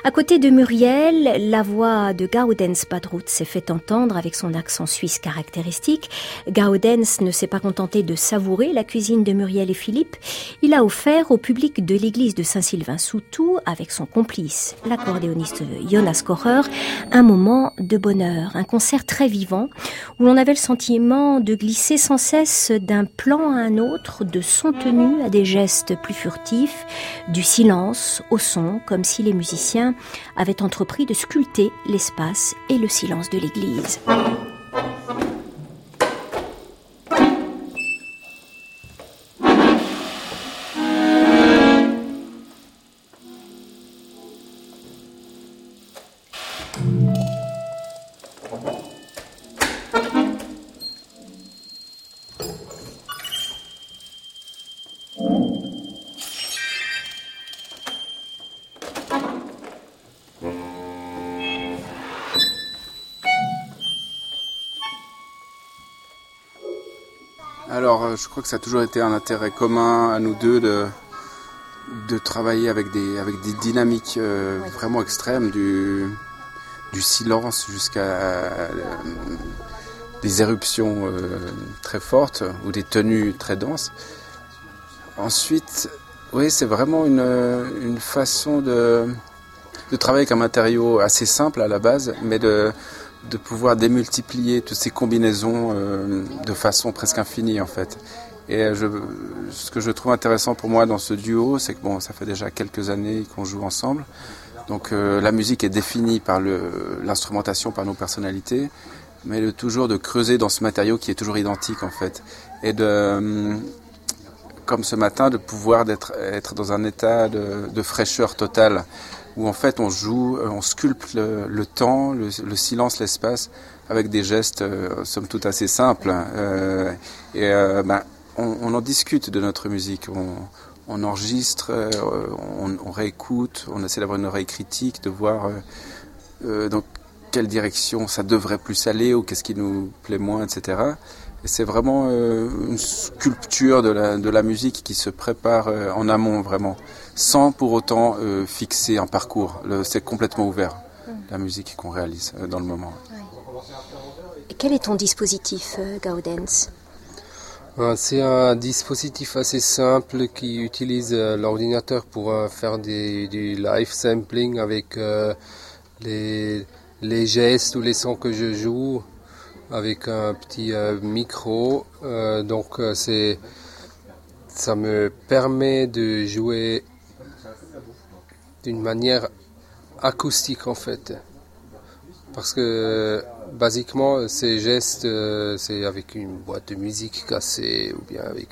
À côté de Muriel, la voix de Gaudens Badrout s'est fait entendre avec son accent suisse caractéristique. Gaudens ne s'est pas contenté de savourer la cuisine de Muriel et Philippe. Il a offert au public de l'église de Saint-Sylvain-sous-Tout, avec son complice, l'accordéoniste Jonas Un moment de bonheur, un concert très vivant où l'on avait le sentiment de glisser sans cesse d'un plan à un autre, de son tenu à des gestes plus furtifs, du silence au son, comme si les musiciens avaient entrepris de sculpter l'espace et le silence de l'église. Je crois que ça a toujours été un intérêt commun à nous deux de, de travailler avec des, avec des dynamiques euh, vraiment extrêmes, du, du silence jusqu'à euh, des éruptions euh, très fortes ou des tenues très denses. Ensuite, oui, c'est vraiment une, une façon de, de travailler avec un matériau assez simple à la base, mais de, de pouvoir démultiplier toutes ces combinaisons euh, de façon presque infinie en fait. Et je, ce que je trouve intéressant pour moi dans ce duo, c'est que bon, ça fait déjà quelques années qu'on joue ensemble. Donc euh, la musique est définie par l'instrumentation, par nos personnalités, mais toujours de creuser dans ce matériau qui est toujours identique en fait. Et de, comme ce matin, de pouvoir d'être, être dans un état de, de fraîcheur totale, où en fait on joue, euh, on sculpte le, temps, le, le silence, l'espace, avec des gestes, euh, somme toute assez simples. Euh, et euh, ben, on, en discute de notre musique, on, enregistre, on, réécoute, on essaie d'avoir une oreille critique, de voir dans quelle direction ça devrait plus aller ou qu'est-ce qui nous plaît moins, etc. C'est vraiment euh, une sculpture de la, de la musique qui se prépare euh, en amont vraiment, sans pour autant euh, fixer un parcours. C'est complètement ouvert, la musique qu'on réalise euh, dans le moment. Quel est ton dispositif, euh, Gaudens? C'est un dispositif assez simple qui utilise euh, l'ordinateur pour euh, faire du live sampling avec euh, les, les gestes ou les sons que je joue avec un petit euh, micro. Euh, donc euh, c'est ça me permet de jouer d'une manière acoustique en fait. Parce que basiquement, ces gestes, c'est avec une boîte de musique cassée ou bien avec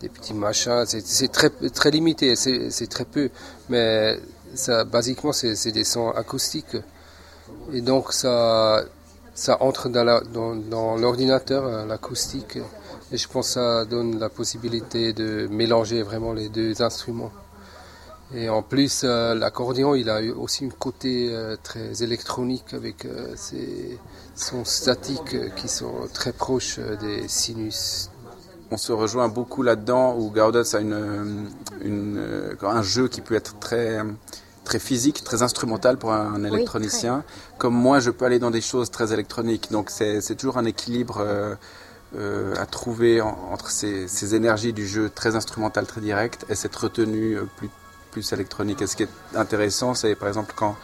des petits machins. C'est- très, très limité, c'est très peu. Mais ça, basiquement, c'est des sons acoustiques. Et donc, ça, ça entre dans l'ordinateur, euh, l'acoustique. Et je pense que ça donne la possibilité de mélanger vraiment les deux instruments. Et en plus, euh, l'accordéon, il a aussi un côté euh, très électronique avec ses sons statiques qui sont très proches des sinus. On se rejoint beaucoup là-dedans où Gaudens a un jeu qui peut être très, très physique, très instrumental pour un électronicien. Comme moi, je peux aller dans des choses très électroniques. Donc c'est toujours un équilibre euh, euh, à trouver en- entre ces, ces énergies du jeu très instrumental, très direct, et cette retenue euh, plus plus électronique. Et ce qui est intéressant, c'est par exemple quand,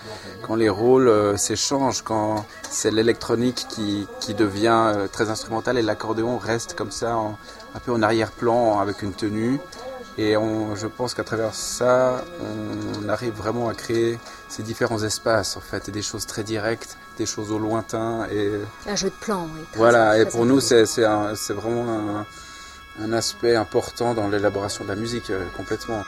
quand les rôles euh, s'échangent, quand c'est l'électronique qui, qui devient très instrumental et l'accordéon reste comme ça, en- un peu en arrière-plan avec une tenue. Et on, je pense qu'à travers ça, on arrive vraiment à créer ces différents espaces, en fait, et des choses très directes, des choses au lointain. Et Un jeu de plan, oui. voilà, et pour nous, c'est vraiment un, un aspect important dans l'élaboration de la musique, euh, complètement.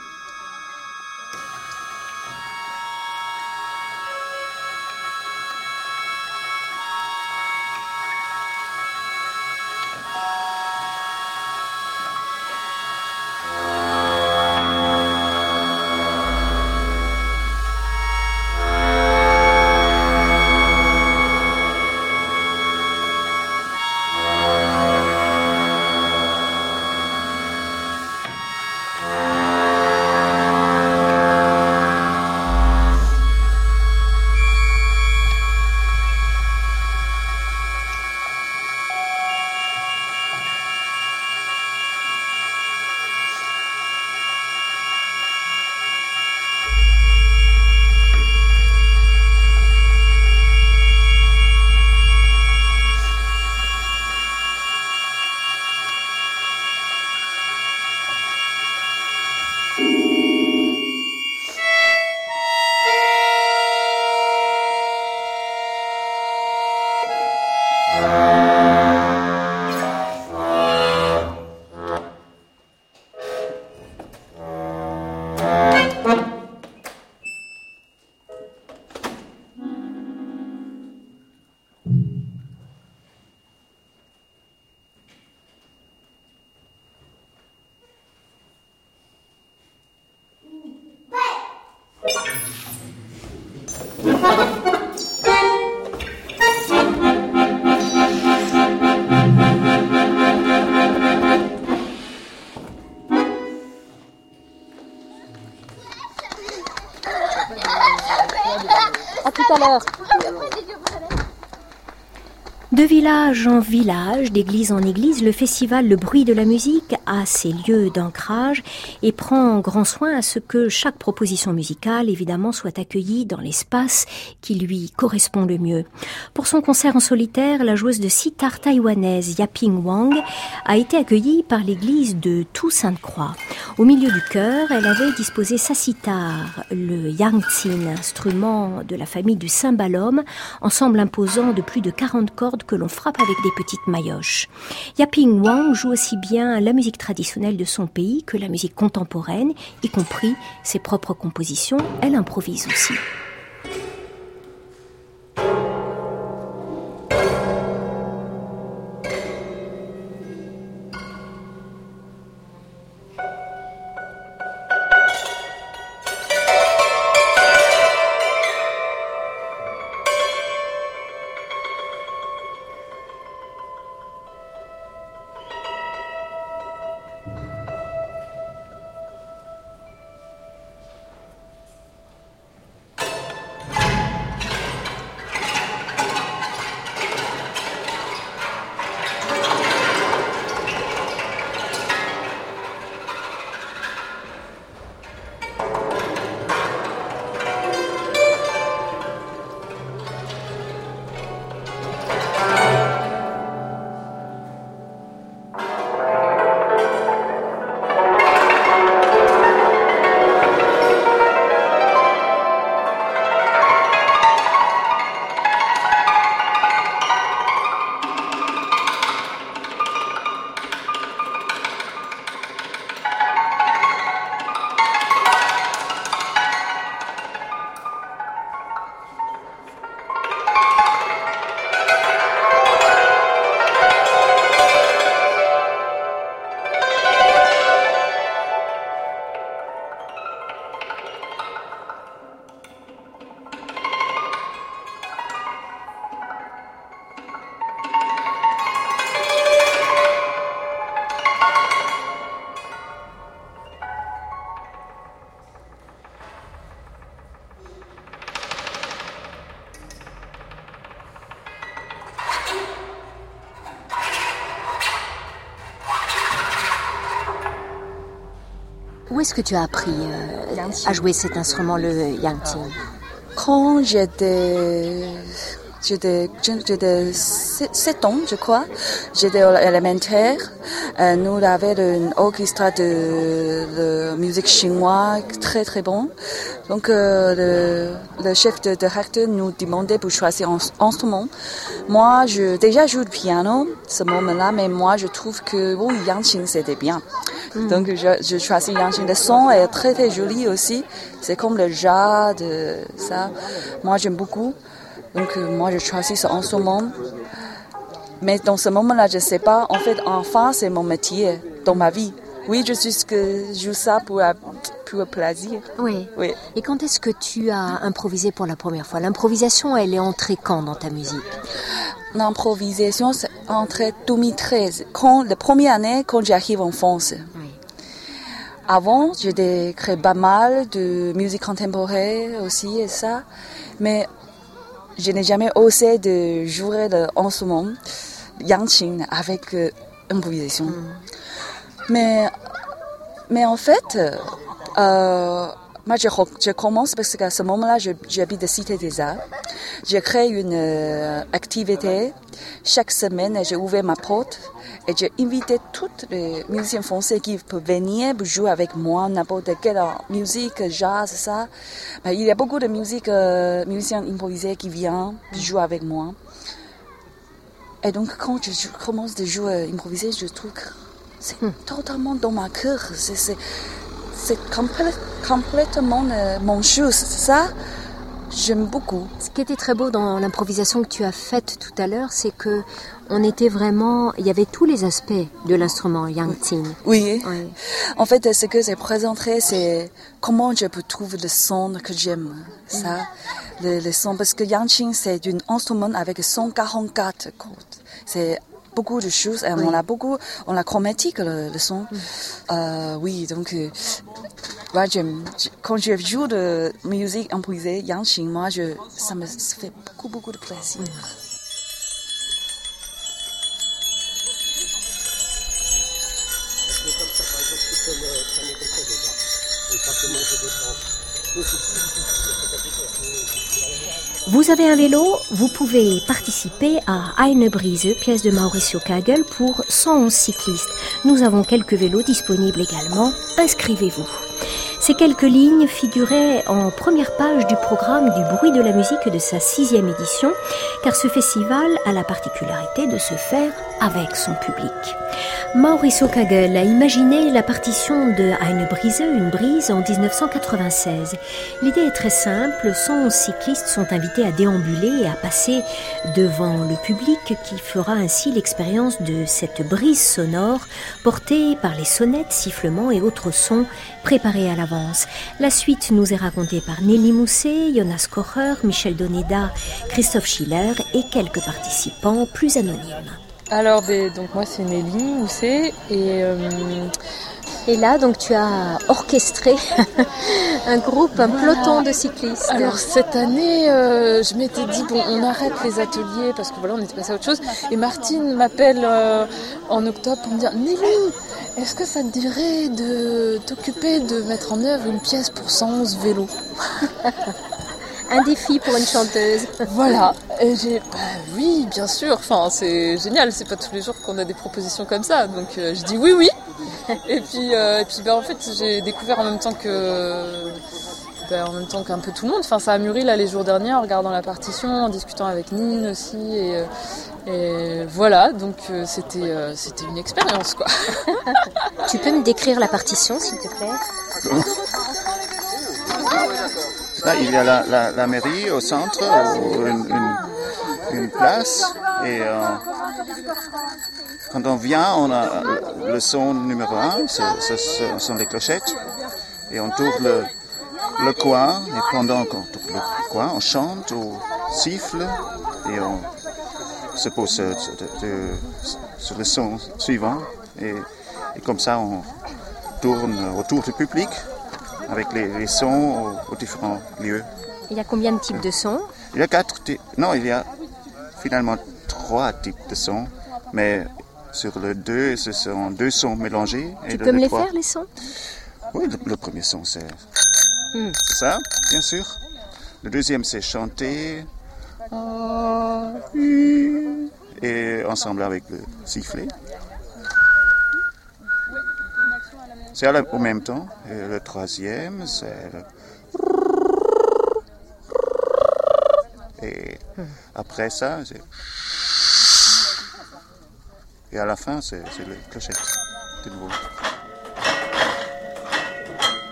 À tout à l'heure. De village en village, d'église en église, le festival Le Bruit de la musique a ses lieux d'ancrage et prend grand soin à ce que chaque proposition musicale, évidemment, soit accueillie dans l'espace qui lui correspond le mieux. Pour son concert en solitaire, la joueuse de sitar taïwanaise Yaping Wang a été accueillie par l'église de Toussainte-Croix. Au milieu du chœur, elle avait disposé sa sitar, le yangtsin, instrument de la famille du cymbalum, ensemble imposant de plus de 40 cordes que l'on frappe avec des petites maillotches. Yaping Wang joue aussi bien la musique traditionnelle de son pays que la musique contemporaine, y compris ses propres compositions. Elle improvise aussi. Que tu as appris euh, à jouer cet instrument, le yangqing Quand j'étais J'étais, j'étais 7 ans, je crois. J'étais élémentaire. Euh, nous avions un orchestre de, de, musique chinoise très très bon. Donc euh, le, le, chef de directeur nous demandait pour choisir un instrument. Moi, je déjà joue le piano ce moment-là, mais moi je trouve que oui, Yangqing c'était bien. Mm. Donc je, je choisis Yangqing. Le son est très très joli aussi. C'est comme le jade, ça. Moi j'aime beaucoup. Donc euh, moi, je choisis ce instrument. Mais dans ce moment-là, je ne sais pas. En fait, enfin, c'est mon métier dans ma vie. Oui, je suis que je joue ça pour, pour plaisir. Oui. oui. Et quand est-ce que tu as improvisé pour la première fois? L'improvisation, elle est entrée quand dans ta musique? L'improvisation, c'est entrée 2013, quand, la première année quand j'arrive en France. Avant, j'ai créé pas mal de musique contemporaine aussi et ça. Mais je n'ai jamais osé de jouer l'instrument Yangqing avec euh, improvisation. Mm. Mais, mais en fait, euh, moi je, je, commence parce qu'à ce moment-là, j'habite de Cité des Arts. J'ai créé une euh, activité. Chaque semaine, j'ai ouvert ma porte et j'ai invité tous les musiciens français qui peuvent venir jouer avec moi, n'importe quelle musique, jazz, ça. Ben, il y a beaucoup de musique, euh, musiciens improvisés qui viennent jouer avec moi. Et donc, quand je commence de jouer improvisé, je trouve que c'est totalement dans ma cœur. C'est complè complètement euh, mon chose. Ça, j'aime beaucoup. Ce qui était très beau dans l'improvisation que tu as faite tout à l'heure, c'est que on était vraiment, il y avait tous les aspects de l'instrument Yangqing. Oui. oui. En fait, ce que j'ai présenté, c'est comment je peux trouver le son que j'aime. Ça, le, le, son, parce que Yangqing, c'est un instrument avec 144 cordes. C'est beaucoup de choses. Et Oui. On a beaucoup, on a chromatique le, le son. Euh, oui, donc euh, quand je joue de musique improvisée, Yangqing, moi, je, ça me fait beaucoup, beaucoup de plaisir. Vous avez un vélo, vous pouvez participer à Eine Brise, pièce de Mauricio Kagel pour 111 cyclistes. Nous avons quelques vélos disponibles également. Inscrivez-vous. Ces quelques lignes figuraient en première page du programme du bruit de la musique de sa sixième édition, car ce festival a la particularité de se faire avec son public. Mauricio Kagel a imaginé la partition de Eine Brise, une brise, en 1996. L'idée est très simple, 111 cyclistes sont invités à déambuler et à passer devant le public qui fera ainsi l'expérience de cette brise sonore portée par les sonnettes, sifflements et autres sons préparés à l'avance. La suite nous est racontée par Nelly Mousset, Jonas Kocher, Michel Doneda, Christophe Schiller et quelques participants plus anonymes. Alors, ben, donc moi c'est Nelly Mousset et euh, Et là, donc, tu as orchestré un groupe, un peloton de cyclistes. Alors cette année, euh, je m'étais dit bon, on arrête les ateliers parce que voilà, on était passé à autre chose. Et Martine m'appelle euh, en octobre pour me dire Nelly, est-ce que ça te dirait de t'occuper de mettre en œuvre une pièce pour 111 vélos? Un défi pour une chanteuse. Voilà. Et j'ai bah oui, bien sûr. Enfin, c'est génial. C'est pas tous les jours qu'on a des propositions comme ça. Donc euh, je dis oui, oui. Et puis, euh, et puis bah, en fait, j'ai découvert en même temps que bah, en même temps qu'un peu tout le monde. Enfin, ça a mûri là les jours derniers en regardant la partition, en discutant avec Nine aussi. Et, euh, et voilà, donc euh, c'était euh, c'était une expérience quoi. Tu peux me décrire la partition, s'il te plaît? Là, il y a la, la, la mairie au centre, une, une- place, et euh, quand on vient, on a le son numéro un, ce, sont les clochettes, et on tourne le, le coin, et pendant qu'on tourne le coin, on chante, on siffle, et on se pose sur le son suivant, et, et comme ça, on tourne autour du public avec les, les sons aux, aux différents lieux. Il y a combien de types de sons Il y a quatre types. Non, il y a finalement trois types de sons, mais sur le deux, ce sont deux sons mélangés. et Tu le- peux me le les trois- faire, les sons? Oui, le, le premier son, c'est Hmm. c'est ça, bien sûr. Le deuxième, c'est chanter. Ah. Et ensemble avec le sifflet. C'est au même temps. Et le troisième, c'est le... Et après ça, c'est... Et à la fin, c'est le clochette. de nouveau.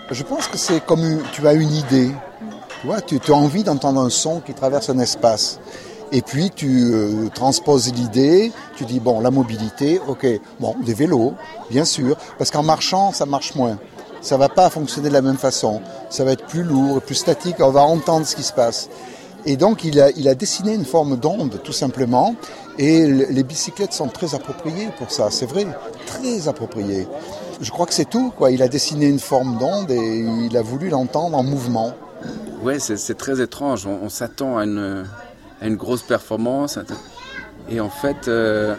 Je pense que c'est comme tu as une idée. Tu vois, tu as envie d'entendre un son qui traverse un espace. Et puis tu euh, transposes l'idée, tu dis bon, la mobilité, ok, bon, des vélos, bien sûr, parce qu'en marchant, ça marche moins. Ça va pas fonctionner de la même façon. Ça va être plus lourd, plus statique, on va entendre ce qui se passe. Et donc il a, il a dessiné une forme d'onde, tout simplement. Et les bicyclettes sont très appropriées pour ça, c'est vrai, très appropriées. Je crois que c'est tout, quoi. Il a dessiné une forme d'onde et il a voulu l'entendre en mouvement. Ouais, c'est très étrange. On s'attend à une, à une grosse performance. Et en fait, euh,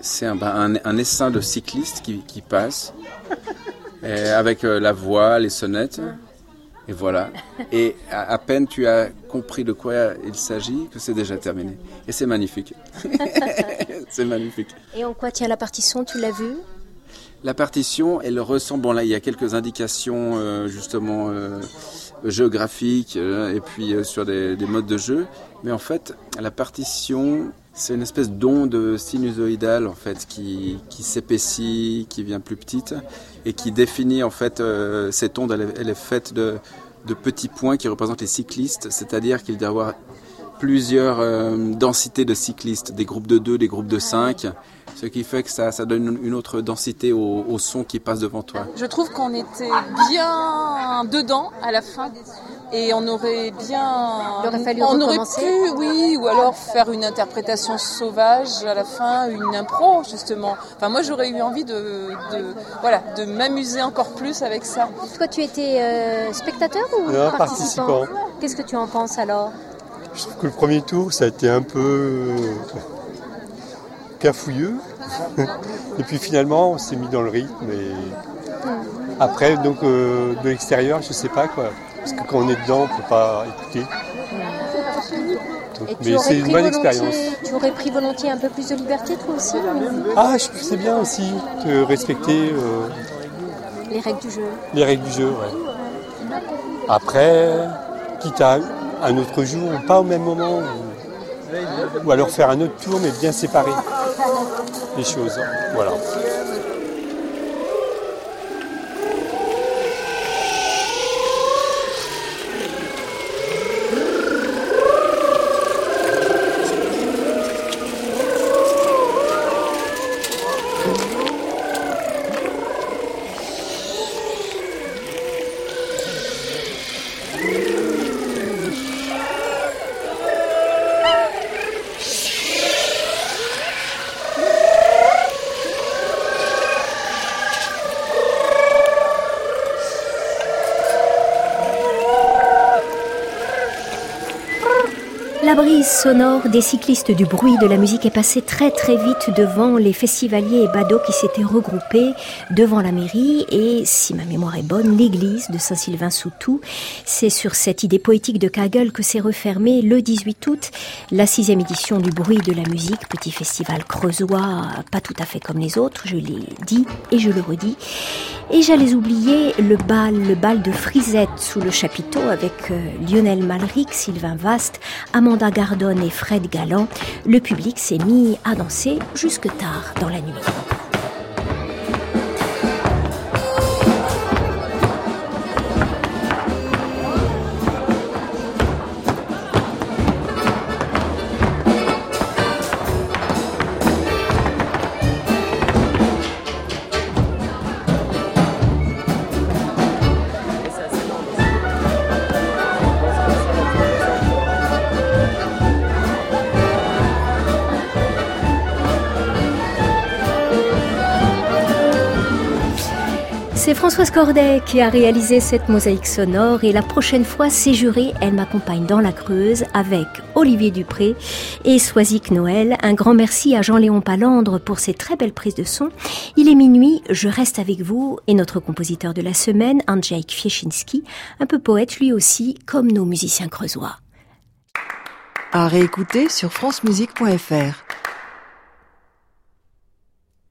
c'est un, bah, un, un essaim de cyclistes qui, qui passe avec euh, la voix, les sonnettes. Et voilà. Et à, à peine tu as compris de quoi il s'agit que c'est déjà terminé. Et c'est magnifique. c'est magnifique. Et en quoi tient la partition, tu l'as vu? La partition, elle ressemble. Bon, là, il y a quelques indications euh, justement géographiques euh, et puis euh, sur des, des modes de jeu. Mais en fait, la partition, c'est une espèce d'onde sinusoïdale en fait qui, qui s'épaissit, qui devient plus petite et qui définit en fait euh, cette onde. Elle elle est faite de, de petits points qui représentent les cyclistes, c'est-à-dire qu'il doit y avoir plusieurs euh, densités de cyclistes, des groupes de 2, des groupes de 5, ce qui fait que ça, ça donne une autre densité au, au son qui passe devant toi. Je trouve qu'on était bien dedans à la fin et on aurait bien. Il aurait fallu on aurait pu, oui, ou alors faire une interprétation sauvage à la fin, une impro justement. Enfin, moi j'aurais eu envie de, de voilà, de m'amuser encore plus avec ça. Toi, tu étais euh, spectateur ou Non, participant participant. Qu'est-ce que tu en penses alors? Je trouve que le premier tour, ça a été un peu cafouilleux. Et puis finalement, on s'est mis dans le rythme. Et après, donc euh, de l'extérieur, je sais pas quoi. Parce que quand on est dedans, on peut pas écouter. Donc, mais c'est une bonne expérience. Tu aurais pris volontiers un peu plus de liberté, toi aussi Ah, je c'est bien aussi de respecter euh, Les règles du jeu. les règles du jeu. ouais. Après, quitte à un autre jour, ou pas au même moment, ou alors faire un autre tour, mais bien séparer les choses. Voilà. La brise sonore des cyclistes du bruit de la musique est passée très très vite devant les festivaliers et badauds qui s'étaient regroupés devant la mairie et, si ma mémoire est bonne, l'église de Saint-Sylvain-sous-Tout. C'est sur cette idée poétique de Kagel que s'est refermée le 18 août la sixième édition du bruit de la musique, petit festival creusois, pas tout à fait comme les autres, je l'ai dit et je le redis. Et j'allais oublier le bal, le bal de Frisette sous le chapiteau avec euh, Lionel Malric, Sylvain Vaste, Amanda Gardone et Fred Galland. Le public s'est mis à danser jusque tard dans la nuit. Françoise Corday qui a réalisé cette mosaïque sonore et la prochaine fois, c'est juré, elle m'accompagne dans la Creuse avec Olivier Dupré et Soisic Noël. Un grand merci à Jean-Léon Palandre pour ses très belles prises de son. Il est minuit, je reste avec vous et notre compositeur de la semaine, Andrzej Fieszynski, un peu poète lui aussi, comme nos musiciens creusois. À réécouter sur francemusique.fr.